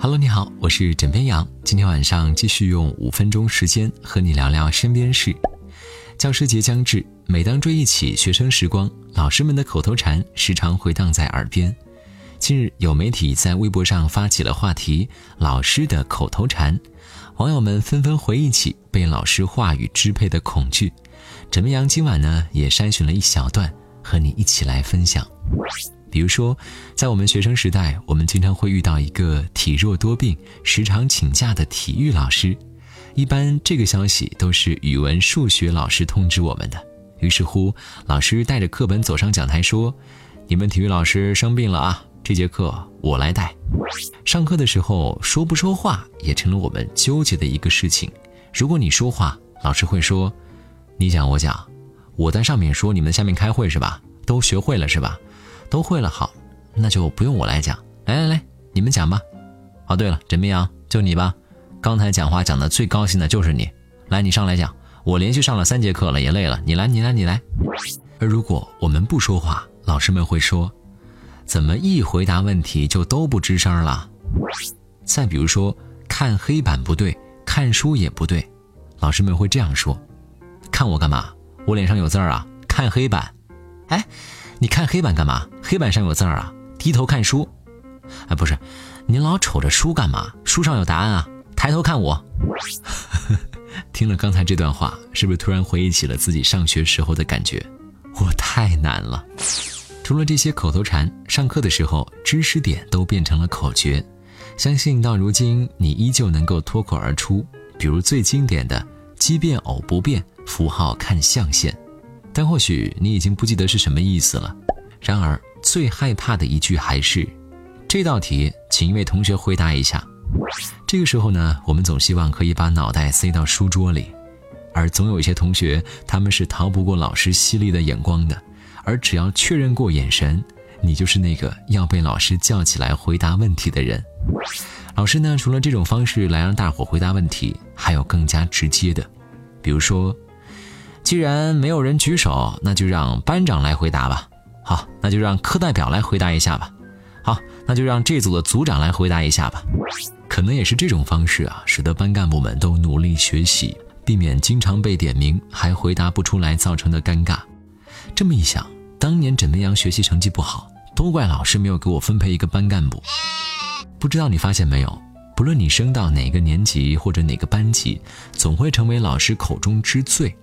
Hello，你好，我是枕边羊。今天晚上继续用五分钟时间和你聊聊身边事。教师节将至，每当追忆起学生时光，老师们的口头禅时常回荡在耳边。近日，有媒体在微博上发起了话题“老师的口头禅”，网友们纷纷回忆起被老师话语支配的恐惧。枕边羊今晚呢，也筛选了一小段和你一起来分享。比如说，在我们学生时代，我们经常会遇到一个体弱多病、时常请假的体育老师。一般这个消息都是语文、数学老师通知我们的。于是乎，老师带着课本走上讲台说：“你们体育老师生病了啊，这节课我来带。”上课的时候，说不说话也成了我们纠结的一个事情。如果你说话，老师会说：“你讲我讲，我在上面说，你们下面开会是吧？都学会了是吧？”都会了，好，那就不用我来讲。来来来，你们讲吧。哦，对了，枕边羊，就你吧。刚才讲话讲的最高兴的就是你。来，你上来讲。我连续上了三节课了，也累了。你来，你来，你来。而如果我们不说话，老师们会说：怎么一回答问题就都不吱声了？再比如说，看黑板不对，看书也不对，老师们会这样说：看我干嘛？我脸上有字儿啊。看黑板，哎。你看黑板干嘛？黑板上有字儿啊！低头看书，哎，不是，您老瞅着书干嘛？书上有答案啊！抬头看我。听了刚才这段话，是不是突然回忆起了自己上学时候的感觉？我太难了。除了这些口头禅，上课的时候知识点都变成了口诀。相信到如今你依旧能够脱口而出，比如最经典的“奇变偶不变，符号看象限”。但或许你已经不记得是什么意思了。然而，最害怕的一句还是：“这道题，请一位同学回答一下。”这个时候呢，我们总希望可以把脑袋塞到书桌里，而总有一些同学，他们是逃不过老师犀利的眼光的。而只要确认过眼神，你就是那个要被老师叫起来回答问题的人。老师呢，除了这种方式来让大伙回答问题，还有更加直接的，比如说。既然没有人举手，那就让班长来回答吧。好，那就让课代表来回答一下吧。好，那就让这组的组长来回答一下吧。可能也是这种方式啊，使得班干部们都努力学习，避免经常被点名还回答不出来造成的尴尬。这么一想，当年枕边羊学习成绩不好，都怪老师没有给我分配一个班干部。不知道你发现没有，不论你升到哪个年级或者哪个班级，总会成为老师口中之最。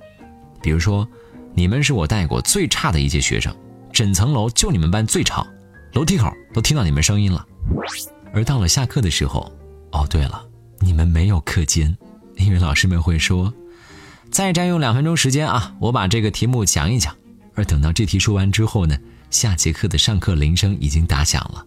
比如说，你们是我带过最差的一届学生，整层楼就你们班最吵，楼梯口都听到你们声音了。而到了下课的时候，哦对了，你们没有课间，因为老师们会说，再占用两分钟时间啊，我把这个题目讲一讲。而等到这题说完之后呢，下节课的上课铃声已经打响了。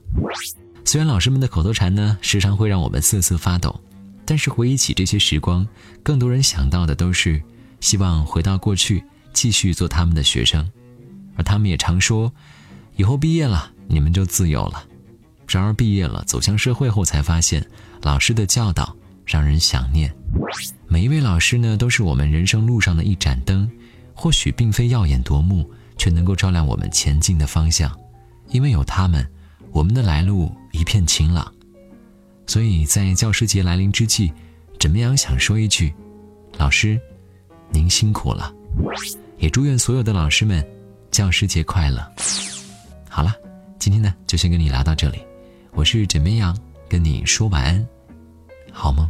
虽然老师们的口头禅呢，时常会让我们瑟瑟发抖，但是回忆起这些时光，更多人想到的都是。希望回到过去，继续做他们的学生，而他们也常说，以后毕业了，你们就自由了。然而毕业了，走向社会后，才发现老师的教导让人想念。每一位老师呢，都是我们人生路上的一盏灯，或许并非耀眼夺目，却能够照亮我们前进的方向。因为有他们，我们的来路一片晴朗。所以在教师节来临之际，枕边羊想说一句：老师。您辛苦了，也祝愿所有的老师们教师节快乐。好了，今天呢就先跟你聊到这里，我是枕边羊，跟你说晚安，好梦。